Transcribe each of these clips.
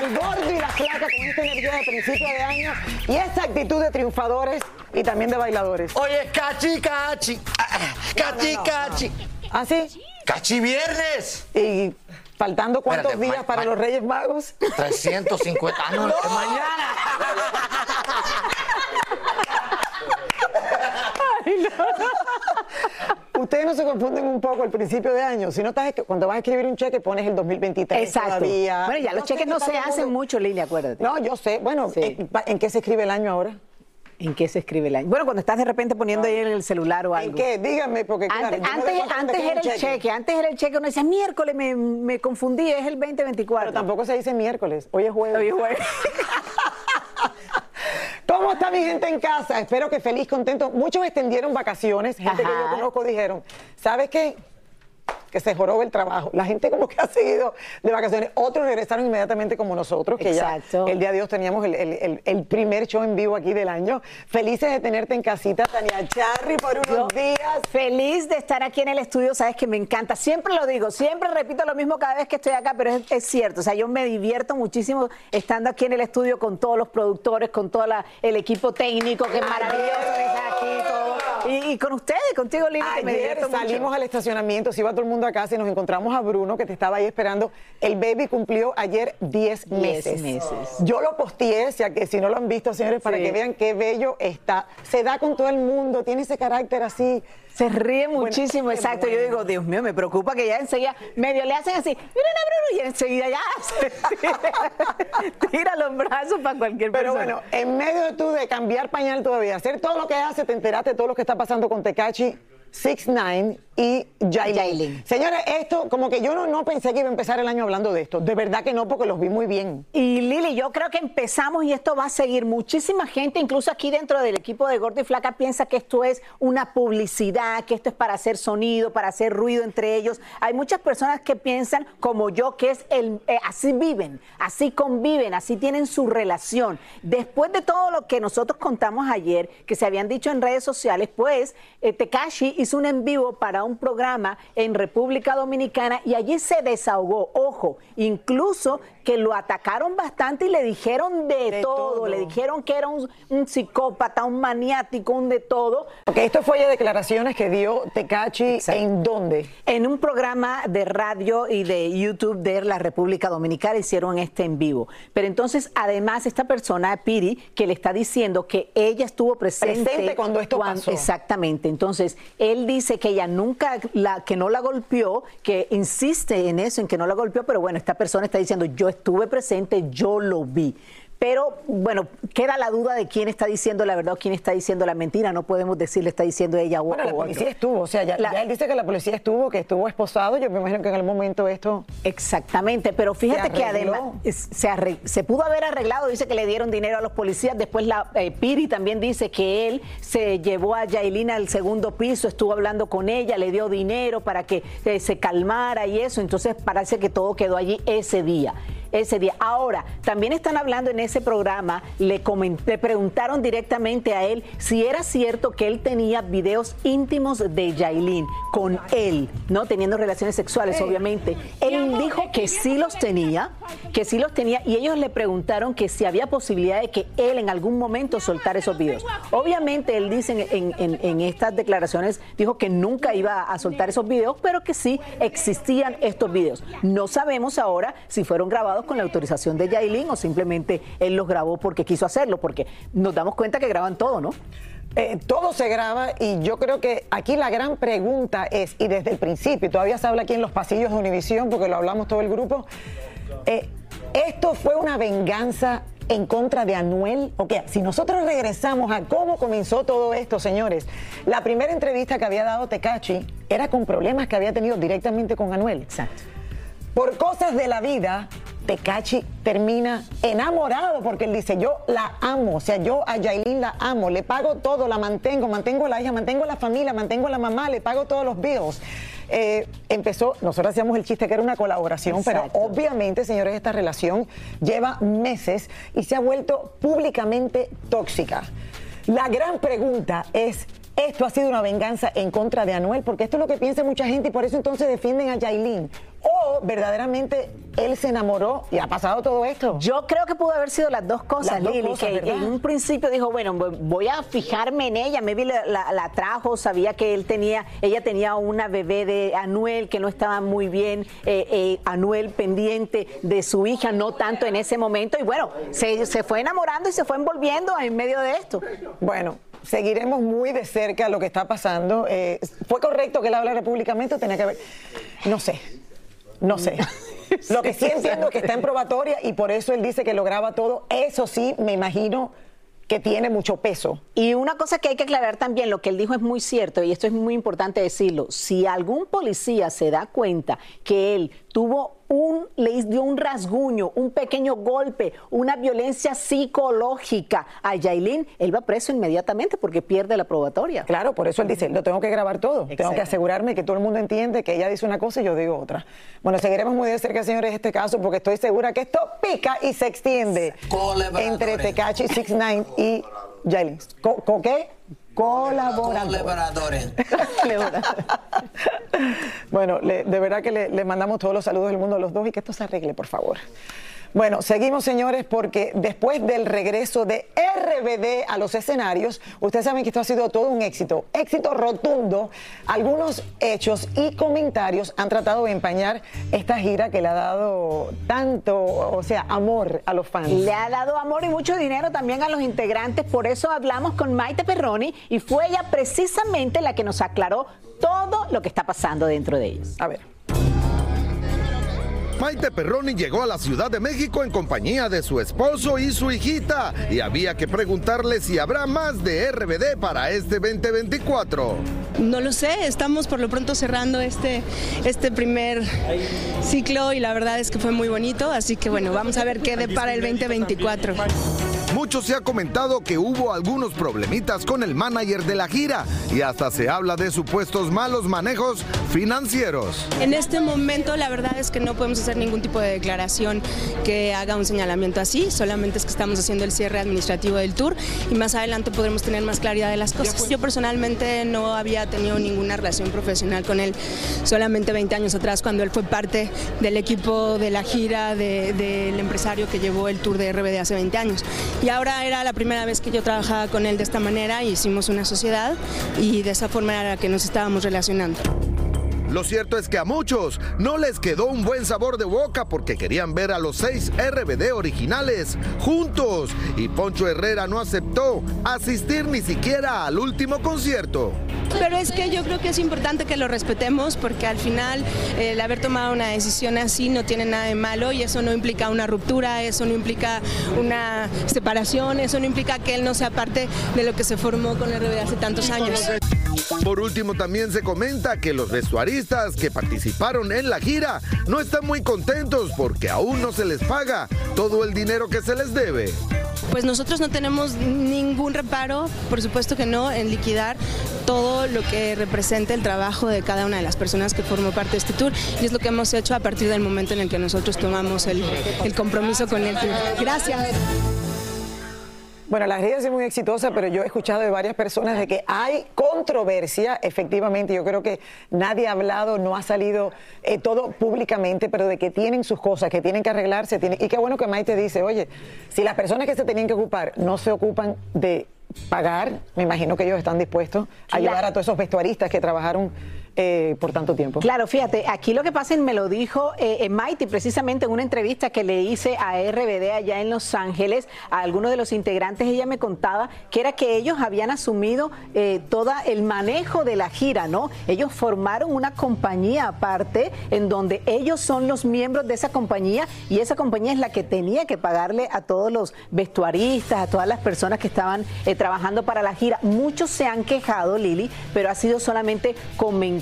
Al Gordi y la Flaca con esta energía de principio de año y esta actitud de triunfadores y también de bailadores. Oye, cachi, cachi. Ah, Cachi, no, no. cachi. ¿Ah, sí? Cachi viernes. ¿Y faltando cuántos Espérate, días para los Reyes Magos? 350. Ah, no, mañana. no se confunden un poco al principio de año. Si no estás, cuando vas a escribir un cheque, pones el 2023 Exacto. todavía. Bueno, ya los cheques que no se hacen mundo- mucho, Lili, acuérdate. No, yo sé. Bueno, Sí. eh, ¿en qué se escribe el año ahora? ¿En qué se escribe el año? Bueno, cuando estás de repente poniendo ahí en el celular o algo. ¿En qué? Díganme, porque claro, Antes, antes, antes era el cheque. antes era el cheque, uno decía miércoles, me, me confundí, es el 2024. Pero tampoco se dice miércoles, hoy es jueves. Hoy es jueves. ¿Cómo está mi gente en casa? Espero que feliz, contento. Muchos extendieron vacaciones. Gente que yo conozco dijeron, ¿sabes qué? Que se joroba el trabajo. La gente como que ha seguido de vacaciones. Otros regresaron inmediatamente como nosotros, que Exacto. ya el día de Dios teníamos el, el- el- el primer show en vivo aquí del año. Felices de tenerte en casita, Tania Charry, por unos Yo días. Feliz de estar aquí en el estudio, sabes que me encanta. Siempre lo digo, siempre repito lo mismo cada vez que estoy acá, pero es, es cierto. O sea, yo me divierto muchísimo estando aquí en el estudio con todos los productores, con todo la- el equipo técnico, que es maravilloso que está aquí. todo. Y, y con ustedes, contigo, Lili, que me mucho. salimos al estacionamiento, se iba todo el mundo a casa y nos encontramos a Bruno que te estaba ahí esperando. El baby cumplió ayer 10 Diez meses. meses. Yo lo posteé, sea que si no lo han visto, señores, para que vean qué bello está. Se da con todo el mundo, tiene ese carácter así. Se ríe muchísimo, exacto. Yo digo, Dios mío, me preocupa que ya enseguida medio le hacen así, miren a Bruno, y enseguida ya se tira los brazos para cualquier Pero persona. bueno, en medio de tú de cambiar pañal todavía, hacer todo lo que hace, te enteraste de todo lo que está pasando con Tecachi. 6 9 y Jailin. Señores, esto, como que yo no, no pensé que iba a empezar el año hablando de esto. De verdad que no, porque los vi muy bien. Y Lili, yo creo que empezamos y esto va a seguir. Muchísima gente, incluso aquí dentro del equipo de Gordo y Flaca, piensa que esto es una publicidad, que esto es para hacer sonido, para hacer ruido entre ellos. Hay muchas personas que piensan, como yo, que es el eh, así viven, así conviven, así tienen su relación. Después de todo lo que nosotros contamos ayer, que se habían dicho en redes sociales, pues eh, Tekashi hizo un en vivo para un programa en República Dominicana y allí se desahogó. Ojo, incluso que lo atacaron bastante y le dijeron de, De todo. todo. le dijeron que era un, un psicópata, un maniático, un de todo. Porque esto fue ya declaraciones que dio Tecachi Exacto. en dónde. En un programa de radio y de YouTube de la República Dominicana hicieron este en vivo. Pero entonces, además, esta persona, Piri, que le está diciendo que ella estuvo presente, Presente cuando esto pasó. Exactamente. Entonces, Él dice que ella nunca, la, que no la golpeó, que insiste en eso, en que no la golpeó, pero bueno, esta persona está diciendo, yo estuve presente, yo lo vi. Pero bueno, queda la duda de quién está diciendo la verdad o quién está diciendo la mentira. No podemos decir le está diciendo ella o Bueno, la o policía otro. estuvo, o sea, ya, La- ya él dice que la policía estuvo, que estuvo esposado. Yo me imagino que en algún momento esto. Exactamente, pero fíjate que además se pudo haber arreglado, dice que le dieron dinero a los policías, después la eh, Piri también dice que él se llevó a Yailina al segundo piso, estuvo hablando con ella, le dio dinero para que eh, se calmara y eso, entonces parece que todo quedó allí ese día. Ese día. Ahora, también están hablando en ese programa, le, le preguntaron directamente a él si era cierto que él tenía videos íntimos de Yailin con él, ¿no? Teniendo relaciones sexuales, obviamente. Él dijo que sí los tenía, que sí los tenía, y ellos le preguntaron que si había posibilidad de que él en algún momento soltara esos videos. Obviamente, él dice en, en- en estas declaraciones, dijo que nunca iba a soltar esos videos, pero que sí existían estos videos. No sabemos ahora si fueron grabados con la autorización de Yailin o simplemente él los grabó porque quiso hacerlo, porque nos damos cuenta que graban todo, ¿no? Eh, todo se graba y yo creo que aquí la gran pregunta es, y desde el principio, todavía se habla aquí en los pasillos de Univisión, porque lo hablamos todo el grupo, eh, ¿esto fue una venganza en contra de Anuel? O qué? si nosotros regresamos a cómo comenzó todo esto, señores, la primera entrevista que había dado Tecachi era con problemas que había tenido directamente con Anuel. Exacto. Por cosas de la vida, Tecachi termina enamorado porque él dice, yo la amo, o sea, yo a Yailin la amo, le pago todo, la mantengo, mantengo a la hija, mantengo a la familia, mantengo a la mamá, le pago todos los bills. Eh, empezó, nosotros hacíamos el chiste que era una colaboración, Exacto. pero obviamente, señores, esta relación lleva meses y se ha vuelto públicamente tóxica. La gran pregunta es, ¿esto ha sido una venganza en contra de Anuel? Porque esto es lo que piensa mucha gente y por eso entonces defienden a Yailin. O verdaderamente él se enamoró y ha pasado todo esto. Yo creo que pudo haber sido las dos cosas, Las dos Lili, cosas, que ¿verdad? en un principio dijo, bueno, voy- voy a fijarme en ella, maybe la, la, la trajo, sabía que él tenía, ella tenía una bebé de Anuel que no estaba muy bien, eh, eh, Anuel pendiente de su hija, no tanto en ese momento, y bueno, se, se fue enamorando y se fue envolviendo en medio de esto. Bueno, seguiremos muy de cerca lo que está pasando. Eh, ¿Fue correcto que él hablara públicamente o tenía que ver? No sé, no sé. Lo que sí entiendo es que está en probatoria y por eso él dice que lo graba todo. Eso sí, me imagino que tiene mucho peso. Y una cosa que hay que aclarar también, lo que él dijo es muy cierto y esto es muy importante decirlo. Si algún policía se da cuenta que él tuvo un, le dio un rasguño, un pequeño golpe, una violencia psicológica a Yailin, él va preso inmediatamente porque pierde la probatoria. Claro, por eso él dice, lo tengo que grabar todo. Tengo que asegurarme que todo el mundo entiende que ella dice una cosa y yo digo otra. Bueno, seguiremos muy de cerca, señores, este caso porque estoy segura que esto pica y se extiende entre Tecachi 69 y Yailin. ¿Co, co qué? Colaboradores. Colaboradores. Bueno, le- de verdad que le, le mandamos todos los saludos del mundo a los dos y que esto se arregle, por favor. Bueno, seguimos, señores, porque después del regreso de RBD a los escenarios, ustedes saben que esto ha sido todo un éxito, éxito rotundo. Algunos hechos y comentarios han tratado de empañar esta gira que le ha dado tanto, o sea, amor a los fans. Le ha dado amor y mucho dinero también a los integrantes, por eso hablamos con Maite Perroni y fue ella precisamente la que nos aclaró todo lo que está pasando dentro de ellos. A ver. Maite Perroni llegó a la Ciudad de México en compañía de su esposo y su hijita y había que preguntarle si habrá más de RBD para este 2024. No lo sé, estamos por lo pronto cerrando este, este primer ciclo y la verdad es que fue muy bonito, así que bueno, vamos a ver qué depara el 2024. Mucho se ha comentado que hubo algunos problemitas con el manager de la gira y hasta se habla de supuestos malos manejos financieros. En este momento la verdad es que no podemos hacer ningún tipo de declaración que haga un señalamiento así, solamente es que estamos haciendo el cierre administrativo del tour y más adelante podremos tener más claridad de las cosas. Yo personalmente no había tenido ninguna relación profesional con él solamente 20 años atrás cuando él fue parte del equipo de la gira de- del empresario que llevó el tour de RBD hace 20 años. Y ahora era la primera vez que yo trabajaba con él de esta manera y hicimos una sociedad y de esa forma era la que nos estábamos relacionando. Lo cierto es que a muchos no les quedó un buen sabor de boca porque querían ver a los seis RBD originales juntos y Poncho Herrera no aceptó asistir ni siquiera al último concierto. Pero es que yo creo que es importante que lo respetemos porque al final el haber tomado una decisión así no tiene nada de malo y eso no implica una ruptura, eso no implica una separación, eso no implica que él no sea parte de lo que se formó con RBD hace tantos años. Por último, también se comenta que los vestuaristas que participaron en la gira no están muy contentos porque aún no se les paga todo el dinero que se les debe. Pues nosotros no tenemos ningún reparo, por supuesto que no, en liquidar todo lo que representa el trabajo de cada una de las personas que formó parte de este tour y es lo que hemos hecho a partir del momento en el que nosotros tomamos el, el compromiso con el tour. Gracias. Bueno, la gira es muy exitosa, pero yo he escuchado de varias personas de que hay controversia, efectivamente. Yo creo que nadie ha hablado, no ha salido eh, todo públicamente, pero de que tienen sus cosas, que tienen que arreglarse. Tienen, y qué bueno que Maite dice, oye, si las personas que se tenían que ocupar no se ocupan de pagar, me imagino que ellos están dispuestos a ayudar a todos esos vestuaristas que trabajaron eh, por tanto tiempo. Claro, fíjate, aquí lo que pasa, me lo dijo eh, Maite precisamente en una entrevista que le hice a RBD allá en Los Ángeles, a algunos de los integrantes, ella me contaba que era que ellos habían asumido eh, todo el manejo de la gira, ¿no? Ellos formaron una compañía aparte en donde ellos son los miembros de esa compañía y esa compañía es la que tenía que pagarle a todos los vestuaristas, a todas las personas que estaban eh, trabajando para la gira. Muchos se han quejado, Lili, pero ha sido solamente comentarios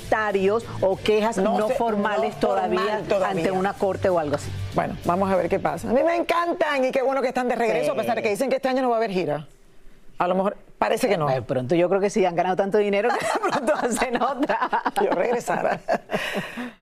o quejas no, formales todavía, ante una corte o algo así. Bueno, vamos a ver qué pasa. A mí me encantan y qué bueno que están de regreso, a pesar de que dicen que este año no va a haber gira. A lo mejor parece que no. De pronto yo creo que sí han ganado tanto dinero que de pronto hacen otra. yo regresara.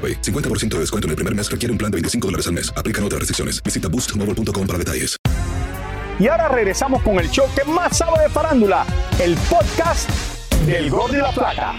AroPay. 50% de descuento en el primer mes requiere un plan de 25 dólares al mes. Aplican otras restricciones. Visita boostmobile.com para detalles. Y ahora regresamos con el show que más sabe de farándula, el podcast del Gol de la Plata.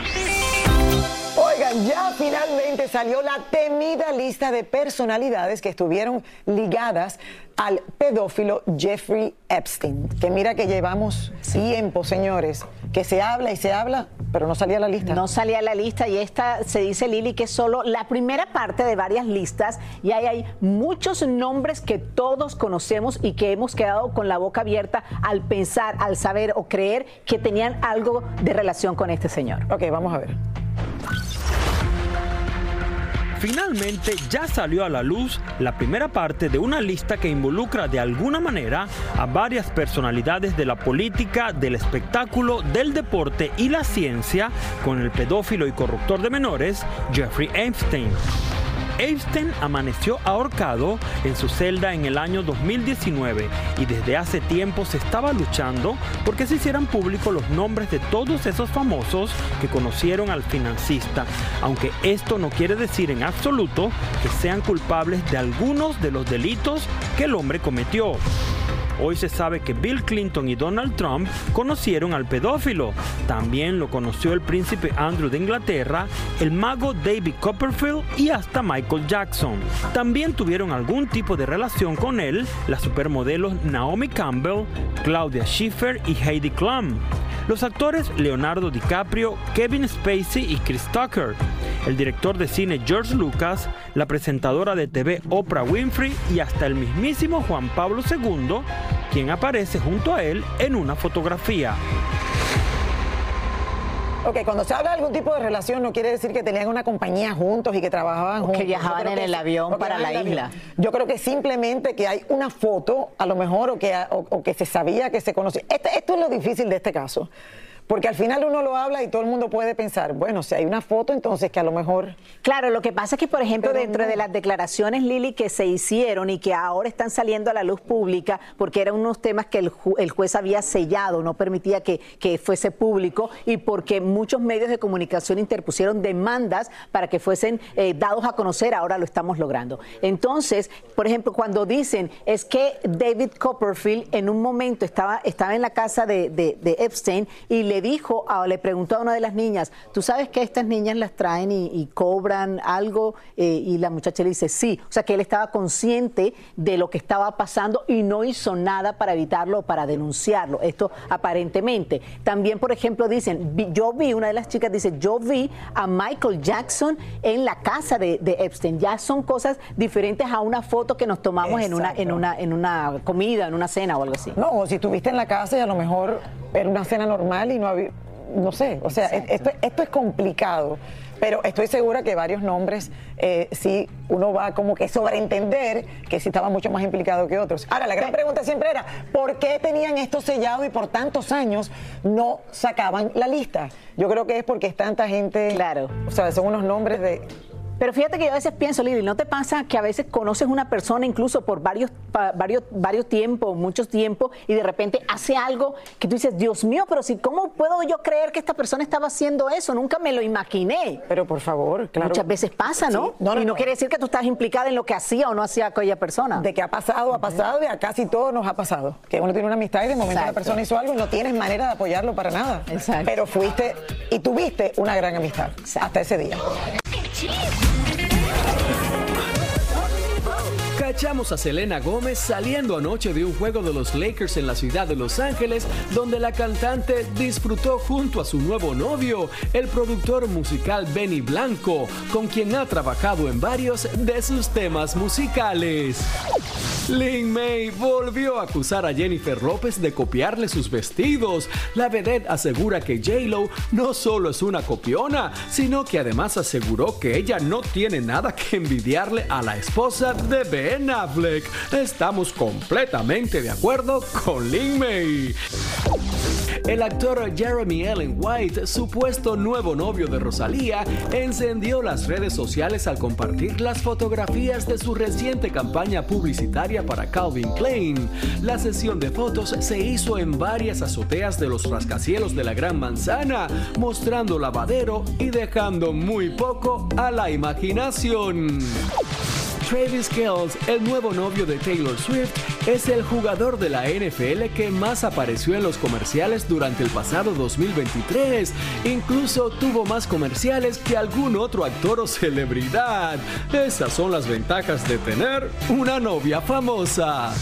Ya finalmente salió la temida lista de personalidades que estuvieron ligadas al pedófilo Jeffrey Epstein. Que mira que llevamos tiempo, señores, que se habla y se habla, pero no salía la lista. No salía la lista y esta se dice Lili que es solo la primera parte de varias listas y ahí hay muchos nombres que todos conocemos y que hemos quedado con la boca abierta al pensar, al saber o creer que tenían algo de relación con este señor. Ok, vamos a ver. Finalmente ya salió a la luz la primera parte de una lista que involucra de alguna manera a varias personalidades de la política, del espectáculo, del deporte y la ciencia con el pedófilo y corruptor de menores Jeffrey Epstein. Epstein amaneció ahorcado en su celda en el año 2019 y desde hace tiempo se estaba luchando porque se hicieran públicos los nombres de todos esos famosos que conocieron al financista, aunque esto no quiere decir en absoluto que sean culpables de algunos de los delitos que el hombre cometió. Hoy se sabe que Bill Clinton y Donald Trump conocieron al pedófilo. También lo conoció el príncipe Andrew de Inglaterra, el mago David Copperfield y hasta Michael Jackson. También tuvieron algún tipo de relación con él las supermodelos Naomi Campbell, Claudia Schiffer y Heidi Klum. Los actores Leonardo DiCaprio, Kevin Spacey y Chris Tucker, el director de cine George Lucas, la presentadora de TV Oprah Winfrey y hasta el mismísimo Juan Pablo II, quien aparece junto a él en una fotografía. Ok, cuando se habla de algún tipo de relación no quiere decir que tenían una compañía juntos y que trabajaban O juntos. que viajaban en que el avión para la isla. avión. Yo creo que simplemente que hay una foto, a lo mejor, o que, o, o que se sabía que se conocía. Este- esto es lo difícil de este caso. Porque al final uno lo habla y todo el mundo puede pensar, bueno, si hay una foto, entonces que a lo mejor... Claro, lo que pasa es que, por ejemplo, Pero dentro no. de las declaraciones, Lili, que se hicieron y que ahora están saliendo a la luz pública, porque eran unos temas que el, ju- el juez había sellado, no permitía que, que fuese público, y porque muchos medios de comunicación interpusieron demandas para que fuesen eh, dados a conocer, ahora lo estamos logrando. Entonces, por ejemplo, cuando dicen es que David Copperfield en un momento estaba, estaba en la casa de, de- de Epstein y le dijo, a- le preguntó a una de las niñas, ¿tú sabes que estas niñas las traen y, y cobran algo? Eh, y la muchacha le dice, sí. O sea, que él estaba consciente de lo que estaba pasando y no hizo nada para evitarlo o para denunciarlo. Esto aparentemente. También, por ejemplo, dicen, yo vi, una de las chicas dice, yo vi a Michael Jackson en la casa de, de Epstein. Ya son cosas diferentes a una foto que nos tomamos en una, en, una, en una comida, en una cena o algo así. No, o si estuviste en la casa y a lo mejor era una cena normal y no había... No sé, o sea, esto, esto es complicado. Pero estoy segura que varios nombres, eh, sí, uno va como que sobreentender que sí estaba mucho más implicado que otros. Ahora, la gran pregunta siempre era, ¿por qué tenían esto sellado y por tantos años no sacaban la lista? Yo creo que es porque es tanta gente... Claro. O sea, son unos nombres de... Pero fíjate que yo a veces pienso, Lili, ¿no te pasa que a veces conoces una persona incluso por varios, pa- varios, varios tiempos, muchos tiempos, y de repente hace algo que tú dices, Dios mío, pero si, ¿cómo puedo yo creer que esta persona estaba haciendo eso? Nunca me lo imaginé. Pero por favor, claro. Muchas veces pasa, ¿no? Sí. No, no, y no, no. quiere decir que tú estás implicada en lo que hacía o no hacía aquella persona. De que ha pasado, ha pasado y a casi todos nos ha pasado. Que uno tiene una amistad y de momento la persona hizo algo y no tienes manera de apoyarlo para nada. Exacto. Pero fuiste y tuviste una gran amistad hasta ese día. Cachamos a Selena Gómez saliendo anoche de un juego de los Lakers en la ciudad de Los Ángeles, donde la cantante disfrutó junto a su nuevo novio, el productor musical Benny Blanco, con quien ha trabajado en varios de sus temas musicales. Lin May volvió a acusar a Jennifer López de copiarle sus vestidos. La vedette asegura que J-Lo no solo es una copiona, sino que además aseguró que ella no tiene nada que envidiarle a la esposa de Ben Affleck. Estamos completamente de acuerdo con Lin May. El actor Jeremy Allen White, supuesto nuevo novio de Rosalía, encendió las redes sociales al compartir las fotografías de su reciente campaña publicitaria para Calvin Klein. La sesión de fotos se hizo en varias azoteas de los rascacielos de la Gran Manzana, mostrando lavadero y dejando muy poco a la imaginación. Travis Kelce, el nuevo novio de Taylor Swift, es el jugador de la NFL que más apareció en los comerciales durante el pasado 2023. Incluso tuvo más comerciales que algún otro actor o celebridad. Esas son las ventajas de tener una novia famosa.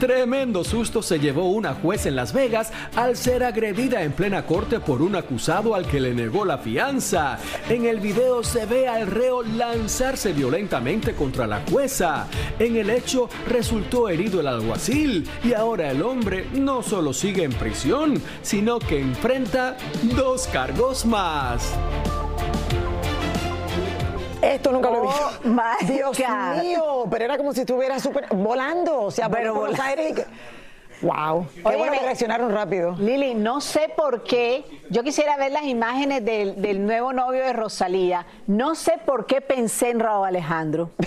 Tremendo susto se llevó una juez en Las Vegas al ser agredida en plena corte por un acusado al que le negó la fianza. En el video se ve al reo lanzarse violentamente contra la jueza. En el hecho resultó herido el alguacil y ahora el hombre no solo sigue en prisión, sino que enfrenta dos cargos más. Esto nunca lo he Oh, visto. my Dios God. mío, pero era como si estuviera súper volando, o sea, Pero Buenos. Aires y que- Wow. Qué Oye, bueno que reaccionaron rápido. Lili, no sé por qué, yo quisiera ver las imágenes del, del nuevo novio de Rosalía, no sé por qué pensé en Raúl Alejandro.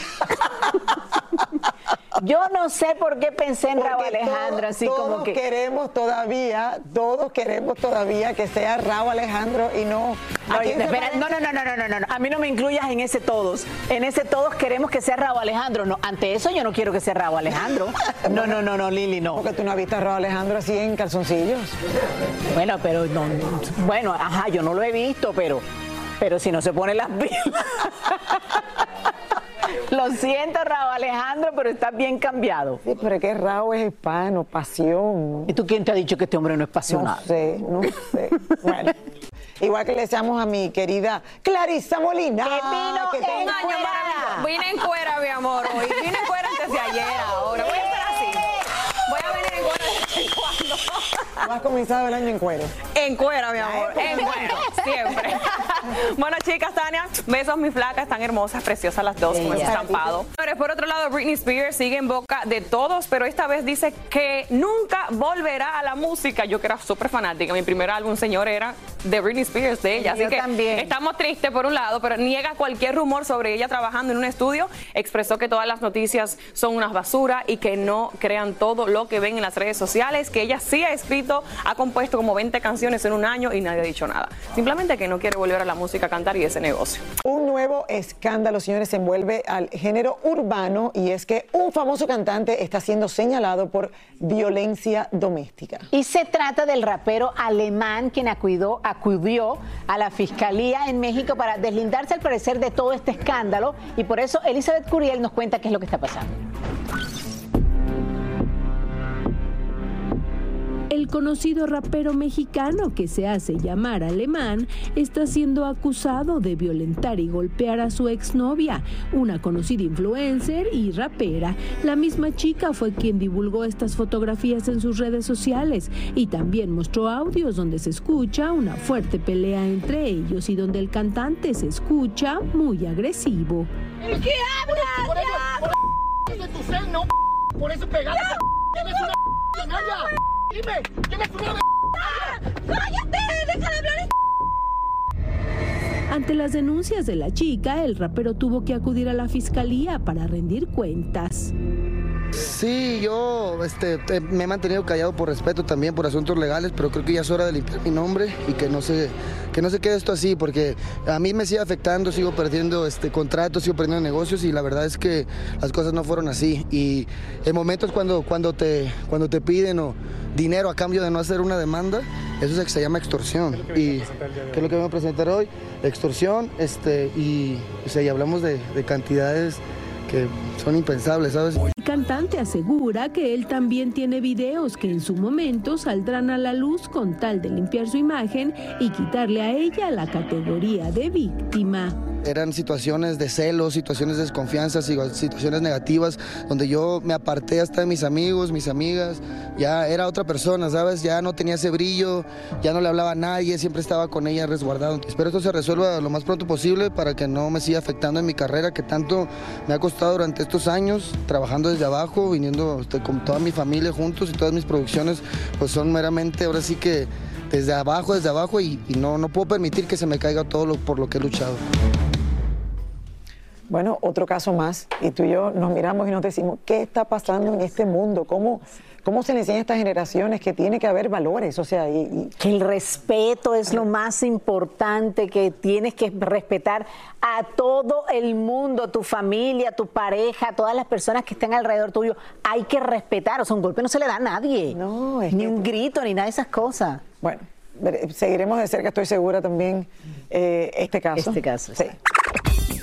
Yo no sé por qué pensé en Raúl Alejandro, así todos como que. queremos todavía, todos queremos todavía que sea Raúl Alejandro y no. No, ¿a quién se espera, no, no, no, no, no, no, no. A mí no me incluyas en ese todos. En ese todos queremos que sea Raúl Alejandro. No, ante eso yo no quiero que sea Raúl Alejandro. No, no, no, no, Lili, no. Porque tú no has visto a Raúl Alejandro así en calzoncillos. Bueno, pero no, no, bueno, ajá, yo no lo he visto, pero, pero si no se pone las pilas. Lo siento, Raúl Alejandro, pero estás bien cambiado. Sí, pero es que Raúl es hispano, pasión. ¿Y tú quién te ha dicho que este hombre no es pasional? No sé, no sé. Bueno. Igual que le deseamos a mi querida Clarisa Molina. Que vino que en. Vine en cuera, mi amor, hoy. Vine en cuera antes de ayer ahora. Voy a estar así. Voy a venir en cuera de vez en cuando. ¿No has comenzado el año en cuero? En cuera, mi amor. En cuera, siempre. bueno, chicas, Tania, besos, mi flaca. Están hermosas, preciosas las dos con ese estampado. Pero por otro lado, Britney Spears sigue en boca de todos, pero esta vez dice que nunca volverá a la música. Yo que era súper fanática. Mi primer álbum, señor, era de Britney Spears, de ella. Yo Así que también. estamos tristes por un lado, pero niega cualquier rumor sobre ella trabajando en un estudio. Expresó que todas las noticias son unas basura y que no crean todo lo que ven en las redes sociales, que ella sí ha escrito, ha compuesto como 20 canciones en un año y nadie ha dicho nada. Simplemente que no quiere volver a la música a cantar y ese negocio. Un nuevo escándalo, señores, se envuelve al género urbano y es que un famoso cantante está siendo señalado por violencia doméstica. Y se trata del rapero alemán quien acudió, acudió a la fiscalía en México para deslindarse al parecer de todo este escándalo y por eso Elizabeth Curiel nos cuenta qué es lo que está pasando. El conocido rapero mexicano que se hace llamar alemán está siendo acusado de violentar y golpear a su exnovia, una conocida influencer y rapera. La misma chica fue quien divulgó estas fotografías en sus redes sociales y también mostró audios donde se escucha una fuerte pelea entre ellos y donde el cantante se escucha muy agresivo. ¿Qué hablas? Por eso, por eso pegada. Tienes una canalla. Dime, una ¡Cállate! ¡Deja de hablar! Ante las denuncias de la chica, el rapero tuvo que acudir a la fiscalía para rendir cuentas. Sí, yo este, te- me he mantenido callado por respeto también, por asuntos legales, pero creo que ya es hora de limpiar mi nombre y que no se, que no se quede esto así, porque a mí me sigue afectando, sigo perdiendo este, contratos, sigo perdiendo negocios y la verdad es que las cosas no fueron así. Y en momentos cuando, cuando, te, cuando te piden o dinero a cambio de no hacer una demanda, eso es lo que se llama extorsión. Y ¿qué es lo que vengo a presentar hoy? Extorsión, este, y, o sea, y hablamos de, de cantidades que son impensables, ¿sabes? El cantante asegura que él también tiene videos que en su momento saldrán a la luz con tal de limpiar su imagen y quitarle a ella la categoría de víctima. Eran situaciones de celos, situaciones de desconfianza, situaciones negativas, donde yo me aparté hasta de mis amigos, mis amigas, ya era otra persona, ¿sabes? Ya no tenía ese brillo, ya no le hablaba a nadie, siempre estaba con ella resguardado. Espero esto se resuelva lo más pronto posible para que no me siga afectando en mi carrera, que tanto me ha costado durante estos años, trabajando desde abajo, viniendo este, con toda mi familia juntos y todas mis producciones, pues son meramente, ahora sí que desde abajo, desde abajo, y, y no, no puedo permitir que se me caiga todo lo, por lo que he luchado. Bueno, otro caso más, y tú y yo nos miramos y nos decimos, ¿qué está pasando en este mundo? ¿Cómo, cómo se le enseña a estas generaciones que tiene que haber valores? O sea, y, y- Que el respeto es lo más importante, que tienes que respetar a todo el mundo, tu familia, tu pareja, todas las personas que estén alrededor tuyo. Hay que respetar, o sea, un golpe no se le da a nadie. ni un grito, ni nada de esas cosas. Bueno, seguiremos de cerca, estoy segura también, eh, este caso. Este caso, sí.